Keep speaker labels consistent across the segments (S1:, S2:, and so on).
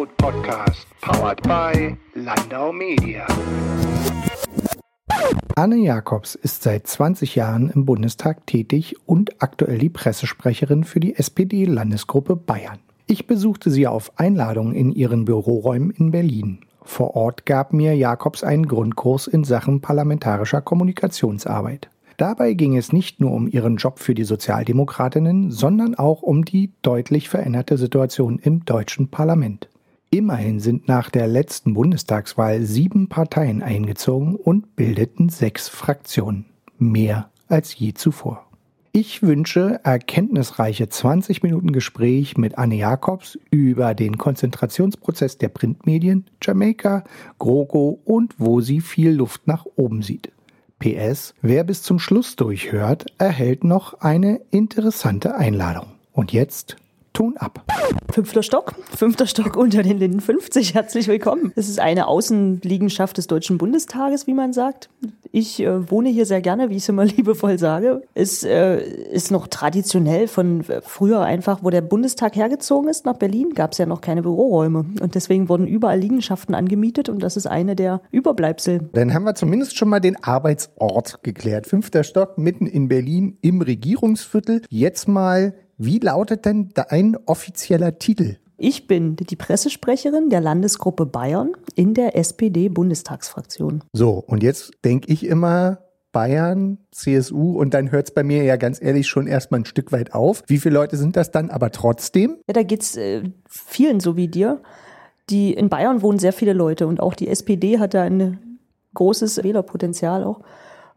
S1: Food Podcast, powered by Landau Media.
S2: Anne Jacobs ist seit 20 Jahren im Bundestag tätig und aktuell die Pressesprecherin für die SPD-Landesgruppe Bayern. Ich besuchte sie auf Einladung in ihren Büroräumen in Berlin. Vor Ort gab mir Jacobs einen Grundkurs in Sachen parlamentarischer Kommunikationsarbeit. Dabei ging es nicht nur um ihren Job für die Sozialdemokratinnen, sondern auch um die deutlich veränderte Situation im deutschen Parlament. Immerhin sind nach der letzten Bundestagswahl sieben Parteien eingezogen und bildeten sechs Fraktionen. Mehr als je zuvor. Ich wünsche erkenntnisreiche 20 Minuten Gespräch mit Anne Jacobs über den Konzentrationsprozess der Printmedien, Jamaika, GroKo und wo sie viel Luft nach oben sieht. PS, wer bis zum Schluss durchhört, erhält noch eine interessante Einladung. Und jetzt Ton ab.
S3: Fünfter Stock, fünfter Stock unter den Linden 50. Herzlich willkommen. Es ist eine Außenliegenschaft des Deutschen Bundestages, wie man sagt. Ich äh, wohne hier sehr gerne, wie ich es immer liebevoll sage. Es äh, ist noch traditionell von früher einfach, wo der Bundestag hergezogen ist nach Berlin, gab es ja noch keine Büroräume. Und deswegen wurden überall Liegenschaften angemietet und das ist eine der Überbleibsel.
S2: Dann haben wir zumindest schon mal den Arbeitsort geklärt. Fünfter Stock mitten in Berlin im Regierungsviertel. Jetzt mal wie lautet denn dein offizieller Titel?
S3: Ich bin die Pressesprecherin der Landesgruppe Bayern in der SPD-Bundestagsfraktion.
S2: So, und jetzt denke ich immer, Bayern, CSU und dann hört es bei mir ja ganz ehrlich schon erstmal ein Stück weit auf. Wie viele Leute sind das dann aber trotzdem?
S3: Ja, da geht es äh, vielen so wie dir. Die, in Bayern wohnen sehr viele Leute und auch die SPD hat da ein großes Wählerpotenzial auch.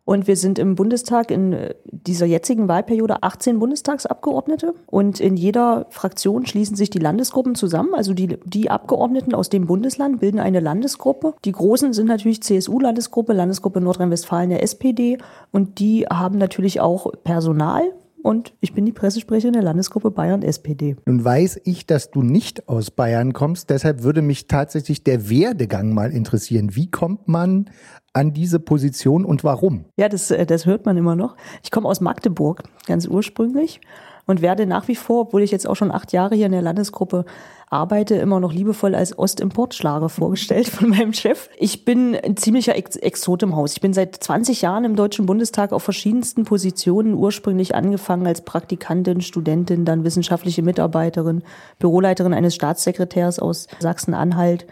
S3: Und wir sind im Bundestag in äh, dieser jetzigen Wahlperiode 18 Bundestagsabgeordnete. Und in jeder Fraktion schließen sich die Landesgruppen zusammen. Also die, die Abgeordneten aus dem Bundesland bilden eine Landesgruppe. Die großen sind natürlich CSU-Landesgruppe, Landesgruppe Nordrhein-Westfalen der SPD. Und die haben natürlich auch Personal und ich bin die Pressesprecherin der Landesgruppe Bayern SPD.
S2: Nun weiß ich, dass du nicht aus Bayern kommst, deshalb würde mich tatsächlich der Werdegang mal interessieren. Wie kommt man an diese Position und warum?
S3: Ja, das, äh, das hört man immer noch. Ich komme aus Magdeburg, ganz ursprünglich und werde nach wie vor, obwohl ich jetzt auch schon acht Jahre hier in der Landesgruppe arbeite, immer noch liebevoll als Ostimportschlager vorgestellt von meinem Chef. Ich bin ein ziemlicher Ex Exot im Haus. Ich bin seit 20 Jahren im Deutschen Bundestag auf verschiedensten Positionen, ursprünglich angefangen als Praktikantin, Studentin, dann wissenschaftliche Mitarbeiterin, Büroleiterin eines Staatssekretärs aus Sachsen-Anhalt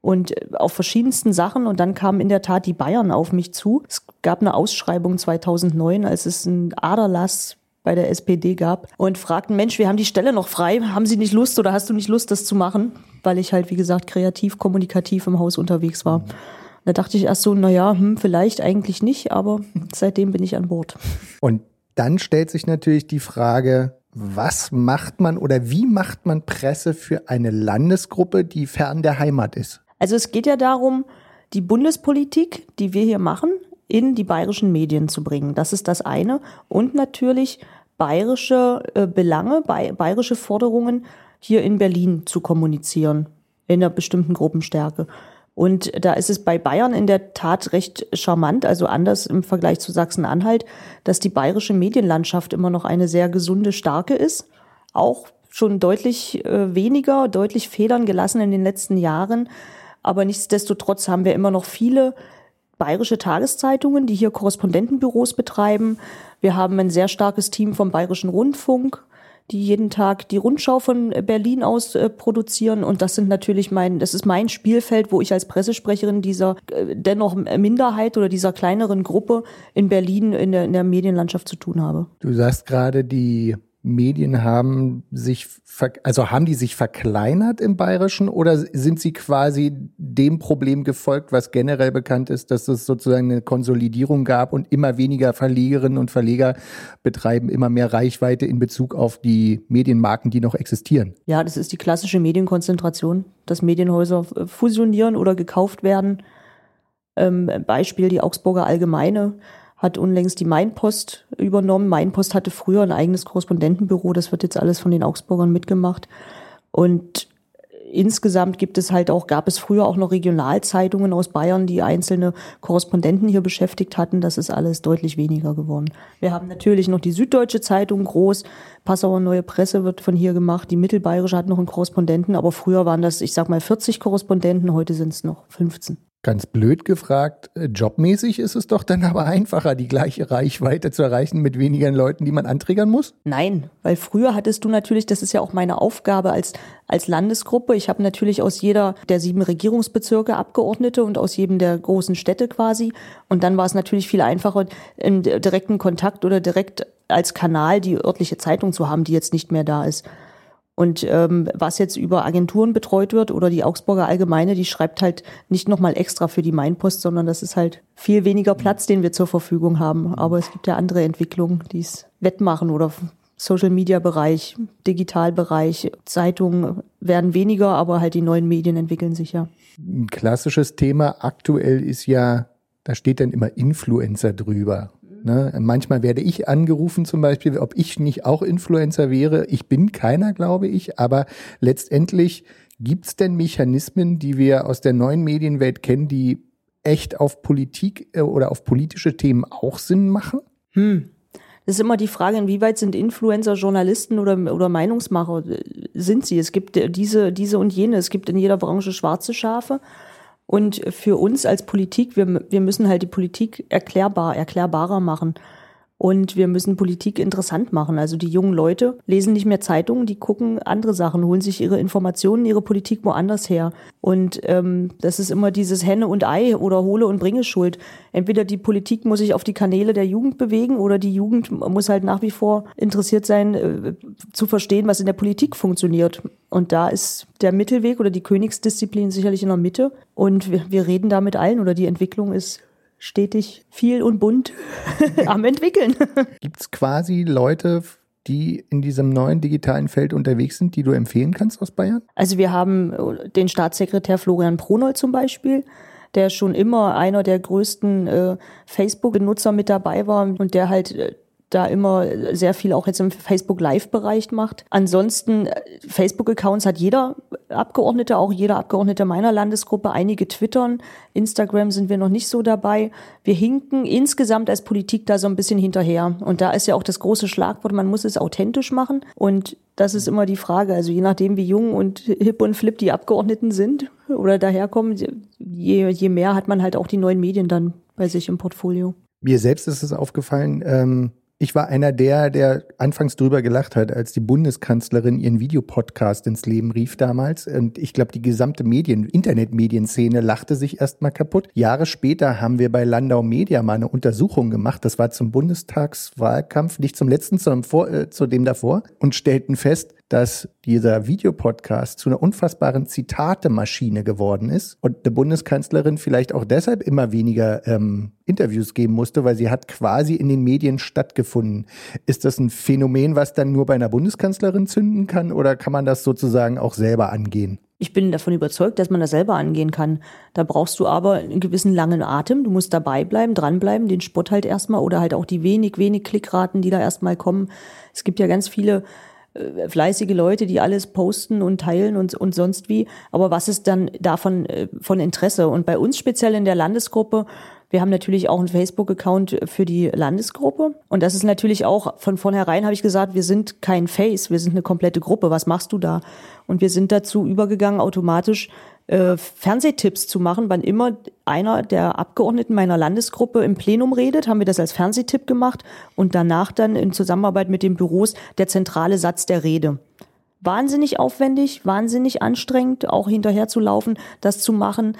S3: und auf verschiedensten Sachen. Und dann kamen in der Tat die Bayern auf mich zu. Es gab eine Ausschreibung 2009, als es ein Aderlass bei der SPD gab und fragten, Mensch, wir haben die Stelle noch frei, haben Sie nicht Lust oder hast du nicht Lust, das zu machen? Weil ich halt, wie gesagt, kreativ, kommunikativ im Haus unterwegs war. Da dachte ich erst so, naja, hm, vielleicht eigentlich nicht, aber seitdem bin ich an Bord.
S2: Und dann stellt sich natürlich die Frage, was macht man oder wie macht man Presse für eine Landesgruppe, die fern der Heimat ist?
S3: Also es geht ja darum, die Bundespolitik, die wir hier machen, in die bayerischen Medien zu bringen. Das ist das eine. Und natürlich bayerische äh, Belange, bayerische Forderungen hier in Berlin zu kommunizieren, in einer bestimmten Gruppenstärke. Und da ist es bei Bayern in der Tat recht charmant, also anders im Vergleich zu Sachsen-Anhalt, dass die bayerische Medienlandschaft immer noch eine sehr gesunde, starke ist. Auch schon deutlich äh, weniger, deutlich Federn gelassen in den letzten Jahren. Aber nichtsdestotrotz haben wir immer noch viele bayerische Tageszeitungen, die hier Korrespondentenbüros betreiben. Wir haben ein sehr starkes Team vom Bayerischen Rundfunk, die jeden Tag die Rundschau von Berlin aus äh, produzieren. Und das sind natürlich mein, das ist mein Spielfeld, wo ich als Pressesprecherin dieser äh, dennoch Minderheit oder dieser kleineren Gruppe in Berlin in der, in der Medienlandschaft zu tun habe.
S2: Du sagst gerade, die Medien haben sich, also haben die sich verkleinert im Bayerischen oder sind sie quasi dem Problem gefolgt, was generell bekannt ist, dass es sozusagen eine Konsolidierung gab und immer weniger Verlegerinnen und Verleger betreiben immer mehr Reichweite in Bezug auf die Medienmarken, die noch existieren?
S3: Ja, das ist die klassische Medienkonzentration, dass Medienhäuser fusionieren oder gekauft werden. Ähm, Beispiel die Augsburger Allgemeine hat unlängst die Mainpost übernommen. Mainpost hatte früher ein eigenes Korrespondentenbüro, das wird jetzt alles von den Augsburgern mitgemacht. Und insgesamt gibt es halt auch, gab es früher auch noch Regionalzeitungen aus Bayern, die einzelne Korrespondenten hier beschäftigt hatten. Das ist alles deutlich weniger geworden. Wir haben natürlich noch die Süddeutsche Zeitung groß. Passauer Neue Presse wird von hier gemacht. Die Mittelbayerische hat noch einen Korrespondenten, aber früher waren das, ich sag mal, 40 Korrespondenten. Heute sind es noch 15.
S2: Ganz blöd gefragt, äh, jobmäßig ist es doch dann aber einfacher, die gleiche Reichweite zu erreichen mit weniger Leuten, die man anträgern muss?
S3: Nein, weil früher hattest du natürlich, das ist ja auch meine Aufgabe als, als Landesgruppe. Ich habe natürlich aus jeder der sieben Regierungsbezirke Abgeordnete und aus jedem der großen Städte quasi. Und dann war es natürlich viel einfacher, im direkten Kontakt oder direkt als Kanal die örtliche Zeitung zu haben, die jetzt nicht mehr da ist. Und ähm, was jetzt über Agenturen betreut wird oder die Augsburger Allgemeine, die schreibt halt nicht nochmal extra für die Mainpost, sondern das ist halt viel weniger Platz, den wir zur Verfügung haben. Aber es gibt ja andere Entwicklungen, die es wettmachen oder Social Media Bereich, Digitalbereich, Zeitungen werden weniger, aber halt die neuen Medien entwickeln sich ja.
S2: Ein klassisches Thema aktuell ist ja, da steht dann immer Influencer drüber. Ne? Manchmal werde ich angerufen zum Beispiel, ob ich nicht auch Influencer wäre. Ich bin keiner, glaube ich, aber letztendlich gibt es denn Mechanismen, die wir aus der neuen Medienwelt kennen, die echt auf Politik äh, oder auf politische Themen auch Sinn machen?
S3: Hm. Das ist immer die Frage, inwieweit sind Influencer Journalisten oder, oder Meinungsmacher? Sind sie? Es gibt diese, diese und jene. Es gibt in jeder Branche schwarze Schafe. Und für uns als Politik, wir, wir müssen halt die Politik erklärbar, erklärbarer machen. Und wir müssen Politik interessant machen. Also die jungen Leute lesen nicht mehr Zeitungen, die gucken andere Sachen, holen sich ihre Informationen, ihre Politik woanders her. Und ähm, das ist immer dieses Henne und Ei oder hole und bringe Schuld. Entweder die Politik muss sich auf die Kanäle der Jugend bewegen oder die Jugend muss halt nach wie vor interessiert sein, äh, zu verstehen, was in der Politik funktioniert. Und da ist der Mittelweg oder die Königsdisziplin sicherlich in der Mitte. Und wir, wir reden da mit allen oder die Entwicklung ist stetig viel und bunt am entwickeln.
S2: Gibt es quasi Leute, die in diesem neuen digitalen Feld unterwegs sind, die du empfehlen kannst aus Bayern?
S3: Also wir haben äh, den Staatssekretär Florian Pronold zum Beispiel, der schon immer einer der größten äh, Facebook-Benutzer mit dabei war und der halt äh, da immer sehr viel auch jetzt im Facebook Live-Bereich macht. Ansonsten äh, Facebook-Accounts hat jeder Abgeordnete, auch jeder Abgeordnete meiner Landesgruppe. Einige twittern, Instagram sind wir noch nicht so dabei. Wir hinken insgesamt als Politik da so ein bisschen hinterher. Und da ist ja auch das große Schlagwort, man muss es authentisch machen. Und das ist immer die Frage. Also je nachdem, wie jung und hip und flip die Abgeordneten sind oder daherkommen, je, je mehr hat man halt auch die neuen Medien dann bei sich im Portfolio.
S2: Mir selbst ist es aufgefallen, ähm ich war einer der, der anfangs drüber gelacht hat, als die Bundeskanzlerin ihren Videopodcast ins Leben rief damals. Und ich glaube, die gesamte Medien, Internetmedienszene lachte sich erstmal kaputt. Jahre später haben wir bei Landau Media mal eine Untersuchung gemacht. Das war zum Bundestagswahlkampf, nicht zum letzten, sondern vor, äh, zu dem davor und stellten fest, dass dieser Videopodcast zu einer unfassbaren Zitatemaschine geworden ist und der Bundeskanzlerin vielleicht auch deshalb immer weniger ähm, Interviews geben musste, weil sie hat quasi in den Medien stattgefunden. Ist das ein Phänomen, was dann nur bei einer Bundeskanzlerin zünden kann oder kann man das sozusagen auch selber angehen?
S3: Ich bin davon überzeugt, dass man das selber angehen kann. Da brauchst du aber einen gewissen langen Atem. Du musst dabei bleiben, dranbleiben, den Spott halt erstmal oder halt auch die wenig, wenig Klickraten, die da erstmal kommen. Es gibt ja ganz viele äh, fleißige Leute, die alles posten und teilen und, und sonst wie. Aber was ist dann davon äh, von Interesse? Und bei uns speziell in der Landesgruppe, wir haben natürlich auch einen Facebook-Account für die Landesgruppe. Und das ist natürlich auch, von vornherein habe ich gesagt, wir sind kein Face, wir sind eine komplette Gruppe. Was machst du da? Und wir sind dazu übergegangen, automatisch äh, Fernsehtipps zu machen. Wann immer einer der Abgeordneten meiner Landesgruppe im Plenum redet, haben wir das als Fernsehtipp gemacht und danach dann in Zusammenarbeit mit den Büros der zentrale Satz der Rede. Wahnsinnig aufwendig, wahnsinnig anstrengend, auch hinterher zu laufen, das zu machen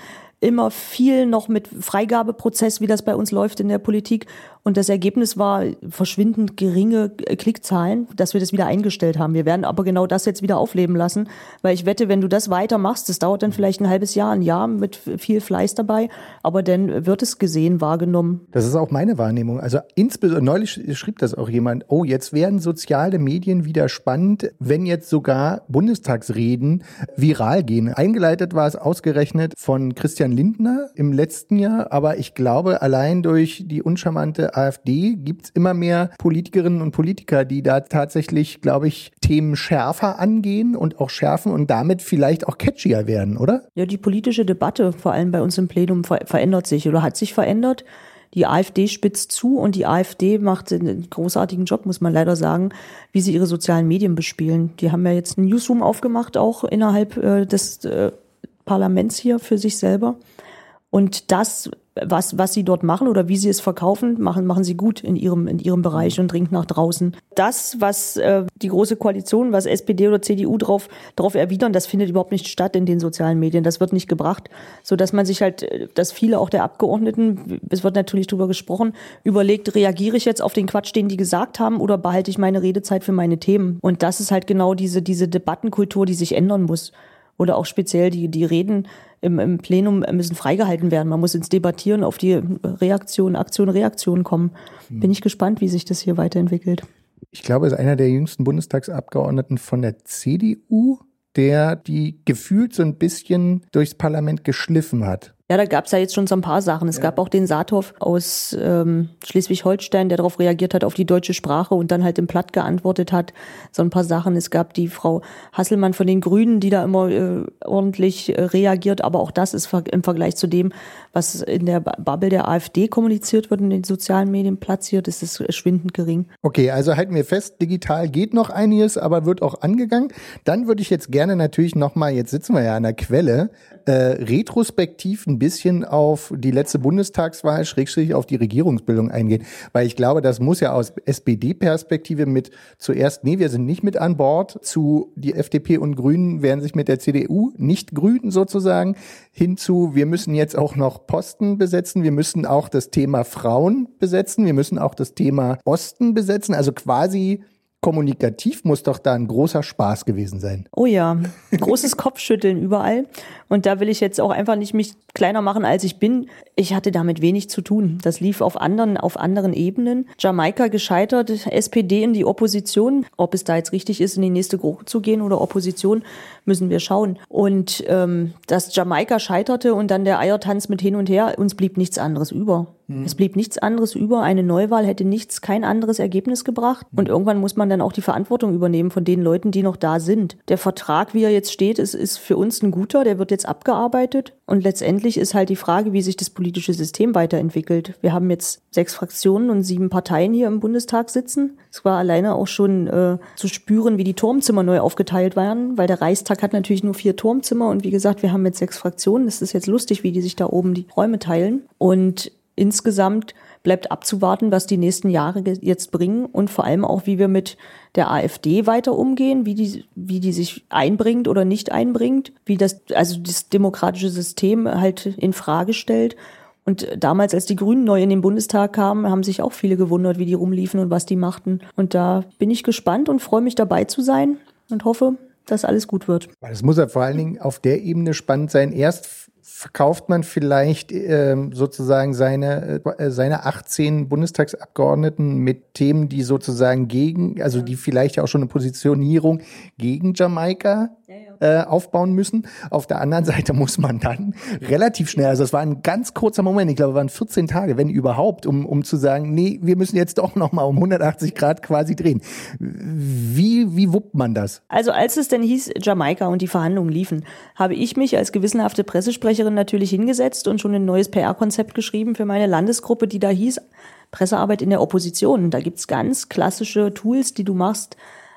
S3: immer viel noch mit Freigabeprozess, wie das bei uns läuft in der Politik. Und das Ergebnis war verschwindend geringe Klickzahlen, dass wir das wieder eingestellt haben. Wir werden aber genau das jetzt wieder aufleben lassen, weil ich wette, wenn du das weitermachst, das dauert dann vielleicht ein halbes Jahr, ein Jahr mit viel Fleiß dabei, aber dann wird es gesehen, wahrgenommen.
S2: Das ist auch meine Wahrnehmung. Also insbesondere neulich schrieb das auch jemand, oh, jetzt werden soziale Medien wieder spannend, wenn jetzt sogar Bundestagsreden viral gehen. Eingeleitet war es ausgerechnet von Christian Lindner im letzten Jahr, aber ich glaube, allein durch die uncharmante AfD gibt es immer mehr Politikerinnen und Politiker, die da tatsächlich, glaube ich, Themen schärfer angehen und auch schärfen und damit vielleicht auch catchier werden, oder?
S3: Ja, die politische Debatte, vor allem bei uns im Plenum, ver verändert sich oder hat sich verändert. Die AfD spitzt zu und die AfD macht einen großartigen Job, muss man leider sagen, wie sie ihre sozialen Medien bespielen. Die haben ja jetzt einen Newsroom aufgemacht, auch innerhalb äh, des äh, Parlaments hier für sich selber. Und das was, was sie dort machen oder wie sie es verkaufen, machen, machen sie gut in ihrem, in ihrem Bereich und dringt nach draußen. Das, was äh, die große Koalition, was SPD oder CDU drauf, drauf erwidern, das findet überhaupt nicht statt in den sozialen Medien. Das wird nicht gebracht, so dass man sich halt, äh, dass viele auch der Abgeordneten, es wird natürlich drüber gesprochen, überlegt, reagiere ich jetzt auf den Quatsch, den die gesagt haben, oder behalte ich meine Redezeit für meine Themen? Und das ist halt genau diese, diese Debattenkultur, die sich ändern muss oder auch speziell die, die Reden im, im Plenum müssen freigehalten werden. Man muss ins Debattieren auf die Reaktion, Aktion, Reaktion kommen. Hm. Bin ich gespannt, wie sich das hier weiterentwickelt.
S2: Ich glaube, er ist einer der jüngsten Bundestagsabgeordneten von der CDU, der die gefühlt so ein bisschen durchs Parlament geschliffen hat.
S3: Ja, da gab es ja jetzt schon so ein paar Sachen. Es ja. gab auch den Saathoff aus ähm, Schleswig-Holstein, der darauf reagiert hat, auf die deutsche Sprache und dann halt im Platt geantwortet hat. So ein paar Sachen. Es gab die Frau Hasselmann von den Grünen, die da immer äh, ordentlich äh, reagiert. Aber auch das ist im Vergleich zu dem, was in der Bubble der AfD kommuniziert wird, in den sozialen Medien platziert, ist es schwindend gering.
S2: Okay, also halten wir fest, digital geht noch einiges, aber wird auch angegangen. Dann würde ich jetzt gerne natürlich nochmal, jetzt sitzen wir ja an der Quelle, äh, retrospektiv ein bisschen auf die letzte Bundestagswahl, schrägstrich auf die Regierungsbildung eingehen. Weil ich glaube, das muss ja aus SPD-Perspektive mit zuerst, nee, wir sind nicht mit an Bord, zu die FDP und Grünen werden sich mit der CDU nicht grünen sozusagen, hinzu, wir müssen jetzt auch noch Posten besetzen, wir müssen auch das Thema Frauen besetzen, wir müssen auch das Thema Osten besetzen, also quasi kommunikativ muss doch da ein großer Spaß gewesen sein.
S3: Oh ja, großes Kopfschütteln überall. Und da will ich jetzt auch einfach nicht mich kleiner machen, als ich bin. Ich hatte damit wenig zu tun. Das lief auf anderen, auf anderen Ebenen. Jamaika gescheitert, SPD in die Opposition. Ob es da jetzt richtig ist, in die nächste Gruppe zu gehen oder Opposition, müssen wir schauen. Und ähm, dass Jamaika scheiterte und dann der Eiertanz mit hin und her, uns blieb nichts anderes über. Es blieb nichts anderes über. Eine Neuwahl hätte nichts, kein anderes Ergebnis gebracht. Und irgendwann muss man dann auch die Verantwortung übernehmen von den Leuten, die noch da sind. Der Vertrag, wie er jetzt steht, ist, ist für uns ein guter. Der wird jetzt abgearbeitet. Und letztendlich ist halt die Frage, wie sich das politische System weiterentwickelt. Wir haben jetzt sechs Fraktionen und sieben Parteien hier im Bundestag sitzen. Es war alleine auch schon äh, zu spüren, wie die Turmzimmer neu aufgeteilt waren, weil der Reichstag hat natürlich nur vier Turmzimmer und wie gesagt, wir haben jetzt sechs Fraktionen. Es ist jetzt lustig, wie die sich da oben die Räume teilen. Und insgesamt bleibt abzuwarten, was die nächsten Jahre jetzt bringen und vor allem auch, wie wir mit der AfD weiter umgehen, wie die, wie die sich einbringt oder nicht einbringt, wie das, also das demokratische System halt in Frage stellt. Und damals, als die Grünen neu in den Bundestag kamen, haben sich auch viele gewundert, wie die rumliefen und was die machten. Und da bin ich gespannt und freue mich dabei zu sein und hoffe, dass alles gut wird.
S2: Es muss ja vor allen Dingen auf der Ebene spannend sein. Erst verkauft man vielleicht ähm, sozusagen seine, äh, seine 18 Bundestagsabgeordneten mit Themen, die sozusagen gegen, also die vielleicht auch schon eine Positionierung gegen Jamaika äh, aufbauen müssen. Auf der anderen Seite muss man dann relativ schnell, also es war ein ganz kurzer Moment, ich glaube, es waren 14 Tage, wenn überhaupt, um, um zu sagen, nee, wir müssen jetzt doch nochmal um 180 Grad quasi drehen. Wie, wie wuppt man das?
S3: Also als es denn hieß, Jamaika und die Verhandlungen liefen, habe ich mich als gewissenhafte Pressesprecherin natürlich hingesetzt und schon ein neues PR-Konzept geschrieben für meine Landesgruppe, die da hieß, Pressearbeit in der Opposition. Da gibt's ganz klassische Tools, die du machst.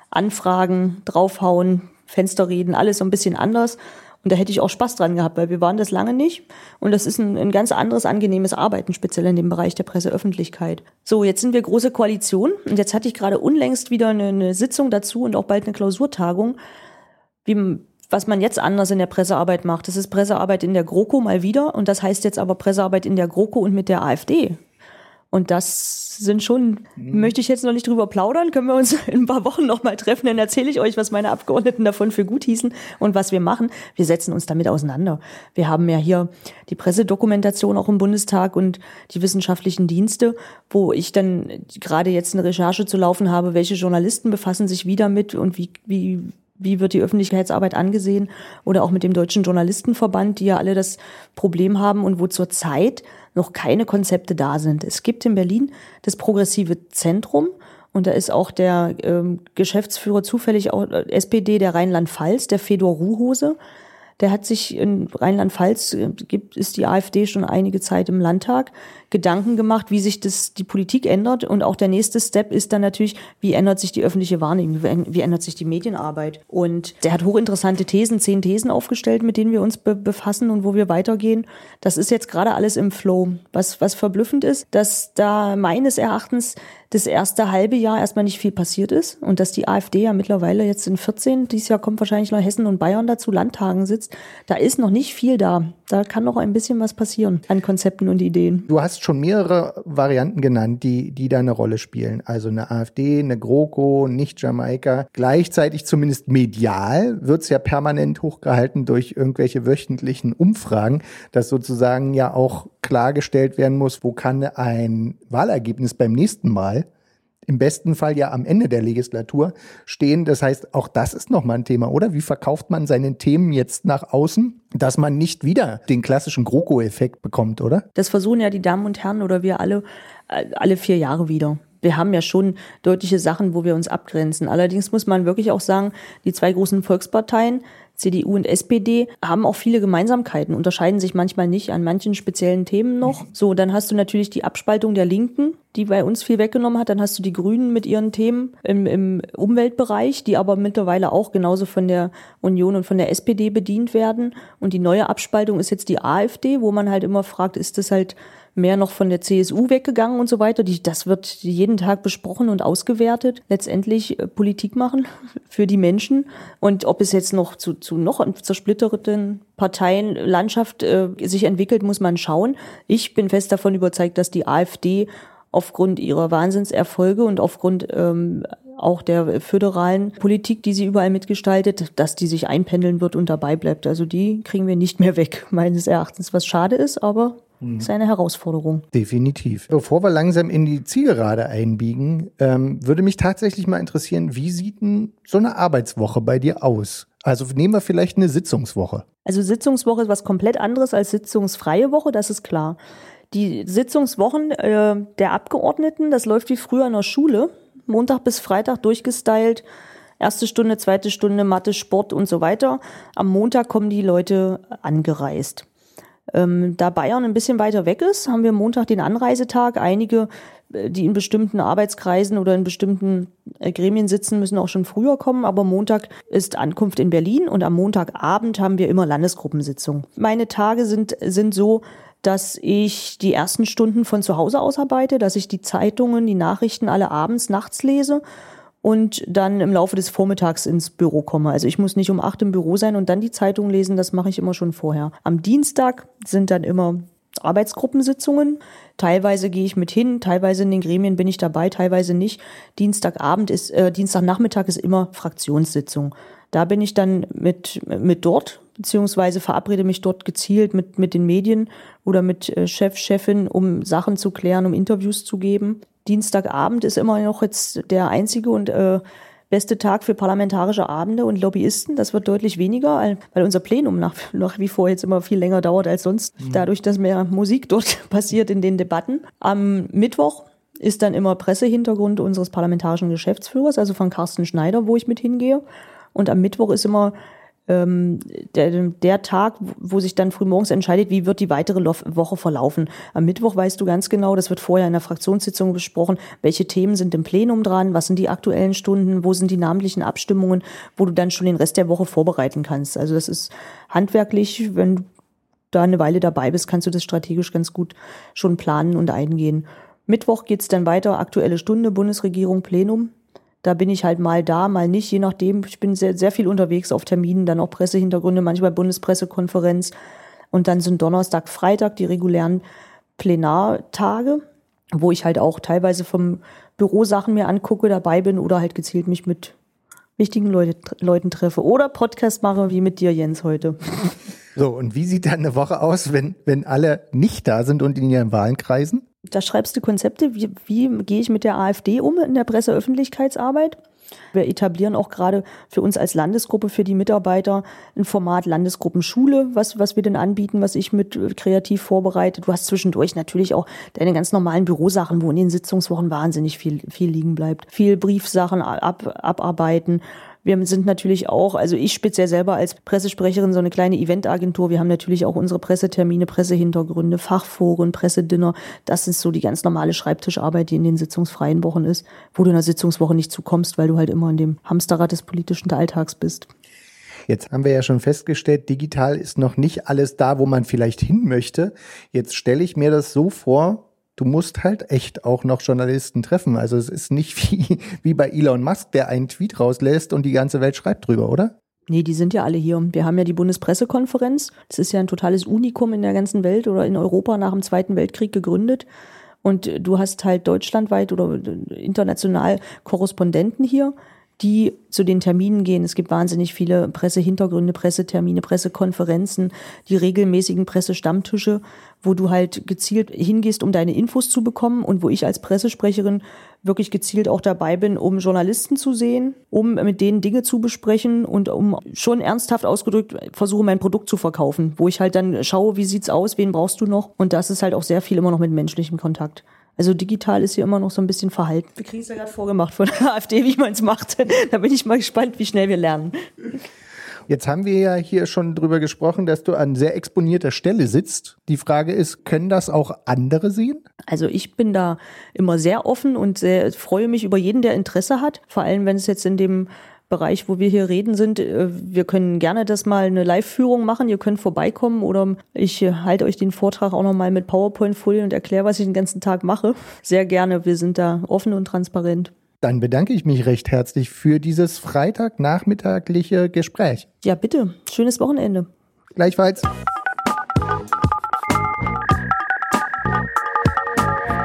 S3: Anfragen, draufhauen, Fenster reden, alles so ein bisschen anders. Und da hätte ich auch Spaß dran gehabt, weil wir waren das lange nicht. Und das ist ein, ein ganz anderes, angenehmes Arbeiten, speziell in dem Bereich der Presseöffentlichkeit. So, jetzt sind wir große Koalition. Und jetzt hatte ich gerade unlängst wieder eine, eine Sitzung dazu und auch bald eine Klausurtagung, wie, was man jetzt anders in der Pressearbeit macht. Das ist Pressearbeit in der GroKo mal wieder. Und das heißt jetzt aber Pressearbeit in der GroKo und mit der AfD. Und das sind schon, mhm. möchte ich jetzt noch nicht drüber plaudern, können wir uns in ein paar Wochen noch mal treffen, dann erzähle ich euch, was meine Abgeordneten davon für gut hießen und was wir machen. Wir setzen uns damit auseinander. Wir haben ja hier die Pressedokumentation auch im Bundestag und die wissenschaftlichen Dienste, wo ich dann gerade jetzt eine Recherche zu laufen habe, welche Journalisten befassen sich wieder mit und wie, wie, wie wird die Öffentlichkeitsarbeit angesehen oder auch mit dem Deutschen Journalistenverband, die ja alle das Problem haben und wo zurzeit noch keine Konzepte da sind. Es gibt in Berlin das progressive Zentrum und da ist auch der ähm, Geschäftsführer zufällig auch äh, SPD der Rheinland-Pfalz, der Fedor Ruhose. Der hat sich in Rheinland-Pfalz, äh, gibt, ist die AfD schon einige Zeit im Landtag, Gedanken gemacht, wie sich das, die Politik ändert. Und auch der nächste Step ist dann natürlich, wie ändert sich die öffentliche Wahrnehmung, wie ändert sich die Medienarbeit. Und der hat hochinteressante Thesen, zehn Thesen aufgestellt, mit denen wir uns be befassen und wo wir weitergehen. Das ist jetzt gerade alles im Flow. Was, was verblüffend ist, dass da meines Erachtens das erste halbe Jahr erstmal nicht viel passiert ist und dass die AfD ja mittlerweile jetzt in 14, dieses Jahr kommt wahrscheinlich noch Hessen und Bayern dazu, Landtagen sitzt, da ist noch nicht viel da. Da kann noch ein bisschen was passieren an Konzepten und Ideen.
S2: Du hast schon mehrere Varianten genannt, die, die da eine Rolle spielen. Also eine AfD, eine GroKo, nicht Jamaika. Gleichzeitig zumindest medial wird es ja permanent hochgehalten durch irgendwelche wöchentlichen Umfragen, dass sozusagen ja auch klargestellt werden muss, wo kann ein Wahlergebnis beim nächsten Mal im besten Fall ja am Ende der Legislatur stehen. Das heißt, auch das ist nochmal ein Thema, oder? Wie verkauft man seine Themen jetzt nach außen, dass man nicht wieder den klassischen GroKo-Effekt bekommt, oder?
S3: Das versuchen ja die Damen und Herren oder wir alle äh, alle vier Jahre wieder wir haben ja schon deutliche Sachen, wo wir uns abgrenzen. Allerdings muss man wirklich auch sagen, die zwei großen Volksparteien CDU und SPD haben auch viele Gemeinsamkeiten, unterscheiden sich manchmal nicht an manchen speziellen Themen noch. So, dann hast du natürlich die Abspaltung der Linken, die bei uns viel weggenommen hat. Dann hast du die Grünen mit ihren Themen im, im Umweltbereich, die aber mittlerweile auch genauso von der Union und von der SPD bedient werden. Und die neue Abspaltung ist jetzt die AfD, wo man halt immer fragt, ist das halt mehr noch von der CSU weggegangen und so weiter. Die, das wird jeden Tag besprochen und ausgewertet. Letztendlich äh, Politik machen für die Menschen. Und ob es jetzt noch zu, zu noch zersplitterten Parteienlandschaft äh, sich entwickelt, muss man schauen. Ich bin fest davon überzeugt, dass die AfD aufgrund ihrer Wahnsinnserfolge und aufgrund ähm, auch der föderalen Politik, die sie überall mitgestaltet, dass die sich einpendeln wird und dabei bleibt. Also die kriegen wir nicht mehr weg, meines Erachtens, was schade ist, aber das ist eine Herausforderung.
S2: Definitiv. Bevor wir langsam in die Zielgerade einbiegen, ähm, würde mich tatsächlich mal interessieren, wie sieht denn so eine Arbeitswoche bei dir aus? Also nehmen wir vielleicht eine Sitzungswoche.
S3: Also Sitzungswoche ist was komplett anderes als sitzungsfreie Woche, das ist klar. Die Sitzungswochen äh, der Abgeordneten, das läuft wie früher in der Schule, Montag bis Freitag durchgestylt. Erste Stunde, zweite Stunde Mathe, Sport und so weiter. Am Montag kommen die Leute angereist. Ähm, da Bayern ein bisschen weiter weg ist, haben wir Montag den Anreisetag. Einige, äh, die in bestimmten Arbeitskreisen oder in bestimmten äh, Gremien sitzen, müssen auch schon früher kommen. Aber Montag ist Ankunft in Berlin und am Montagabend haben wir immer Landesgruppensitzung. Meine Tage sind, sind so, dass ich die ersten Stunden von zu Hause aus arbeite, dass ich die Zeitungen, die Nachrichten alle abends, nachts lese und dann im Laufe des Vormittags ins Büro komme. Also ich muss nicht um acht im Büro sein und dann die Zeitung lesen, das mache ich immer schon vorher. Am Dienstag sind dann immer Arbeitsgruppensitzungen. Teilweise gehe ich mit hin, teilweise in den Gremien bin ich dabei, teilweise nicht. Dienstagabend ist, äh, Dienstagnachmittag ist immer Fraktionssitzung. Da bin ich dann mit, mit dort, beziehungsweise verabrede mich dort gezielt mit, mit den Medien oder mit äh, Chef, Chefin, um Sachen zu klären, um Interviews zu geben. Dienstagabend ist immer noch jetzt der einzige und äh, beste Tag für parlamentarische Abende und Lobbyisten. Das wird deutlich weniger, weil unser Plenum nach, nach wie vor jetzt immer viel länger dauert als sonst, mhm. dadurch, dass mehr Musik dort passiert in den Debatten. Am Mittwoch ist dann immer Pressehintergrund unseres parlamentarischen Geschäftsführers, also von Carsten Schneider, wo ich mit hingehe. Und am Mittwoch ist immer ähm, der, der Tag, wo sich dann frühmorgens entscheidet, wie wird die weitere Woche verlaufen. Am Mittwoch weißt du ganz genau, das wird vorher in der Fraktionssitzung besprochen, welche Themen sind im Plenum dran, was sind die aktuellen Stunden, wo sind die namentlichen Abstimmungen, wo du dann schon den Rest der Woche vorbereiten kannst. Also das ist handwerklich, wenn du da eine Weile dabei bist, kannst du das strategisch ganz gut schon planen und eingehen. Mittwoch geht's dann weiter, aktuelle Stunde, Bundesregierung, Plenum. Da bin ich halt mal da, mal nicht, je nachdem. Ich bin sehr, sehr viel unterwegs auf Terminen, dann auch Pressehintergründe, manchmal Bundespressekonferenz. Und dann sind Donnerstag, Freitag die regulären Plenartage, wo ich halt auch teilweise vom Büro Sachen mir angucke, dabei bin oder halt gezielt mich mit wichtigen Leute, Leuten treffe oder Podcast mache, wie mit dir, Jens, heute.
S2: So, und wie sieht dann eine Woche aus, wenn, wenn alle nicht da sind und in ihren Wahlenkreisen?
S3: Da schreibst du Konzepte, wie, wie gehe ich mit der AfD um in der Presseöffentlichkeitsarbeit? Wir etablieren auch gerade für uns als Landesgruppe, für die Mitarbeiter ein Format Landesgruppenschule, was, was wir denn anbieten, was ich mit äh, kreativ vorbereite. Du hast zwischendurch natürlich auch deine ganz normalen Bürosachen, wo in den Sitzungswochen wahnsinnig viel, viel liegen bleibt. Viel Briefsachen ab, abarbeiten wir sind natürlich auch, also ich speziell selber als Pressesprecherin, so eine kleine Eventagentur. Wir haben natürlich auch unsere Pressetermine, Pressehintergründe, Fachforen, Pressedinner. Das ist so die ganz normale Schreibtischarbeit, die in den sitzungsfreien Wochen ist, wo du in der Sitzungswoche nicht zukommst, weil du halt immer in dem Hamsterrad des politischen Alltags bist.
S2: Jetzt haben wir ja schon festgestellt, digital ist noch nicht alles da, wo man vielleicht hin möchte. Jetzt stelle ich mir das so vor, du musst halt echt auch noch Journalisten treffen. Also es ist nicht wie, wie bei Elon Musk, der einen Tweet rauslässt und die ganze Welt schreibt drüber, oder?
S3: Nee, die sind ja alle hier. Wir haben ja die Bundespressekonferenz. Das ist ja ein totales Unikum in der ganzen Welt oder in Europa nach dem Zweiten Weltkrieg gegründet. Und du hast halt deutschlandweit oder international Korrespondenten hier die zu den Terminen gehen. Es gibt wahnsinnig viele Pressehintergründe, Pressetermine, Pressekonferenzen, die regelmäßigen Pressestammtische, wo du halt gezielt hingehst, um deine Infos zu bekommen und wo ich als Pressesprecherin wirklich gezielt auch dabei bin, um Journalisten zu sehen, um mit denen Dinge zu besprechen und um schon ernsthaft ausgedrückt versuche, mein Produkt zu verkaufen, wo ich halt dann schaue, wie sieht's aus, wen brauchst du noch? Und das ist halt auch sehr viel immer noch mit menschlichem Kontakt. Also digital ist hier immer noch so ein bisschen verhalten. Wir kriegen es ja gerade vorgemacht von der AfD, wie man es macht. Da bin ich mal gespannt, wie schnell wir lernen.
S2: Jetzt haben wir ja hier schon drüber gesprochen, dass du an sehr exponierter Stelle sitzt. Die Frage ist, können das auch andere sehen?
S3: Also ich bin da immer sehr offen und sehr, freue mich über jeden, der Interesse hat. Vor allem, wenn es jetzt in dem Bereich, wo wir hier reden, sind. Äh, wir können gerne das mal eine Live-Führung machen. Ihr könnt vorbeikommen oder ich äh, halte euch den Vortrag auch nochmal mit PowerPoint-Folien und erkläre, was ich den ganzen Tag mache. Sehr gerne. Wir sind da offen und transparent.
S2: Dann bedanke ich mich recht herzlich für dieses Freitagnachmittagliche Gespräch.
S3: Ja, bitte. Schönes Wochenende.
S2: Gleichfalls.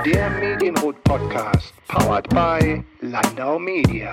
S1: Der Medienrot Podcast, powered by Landau Media.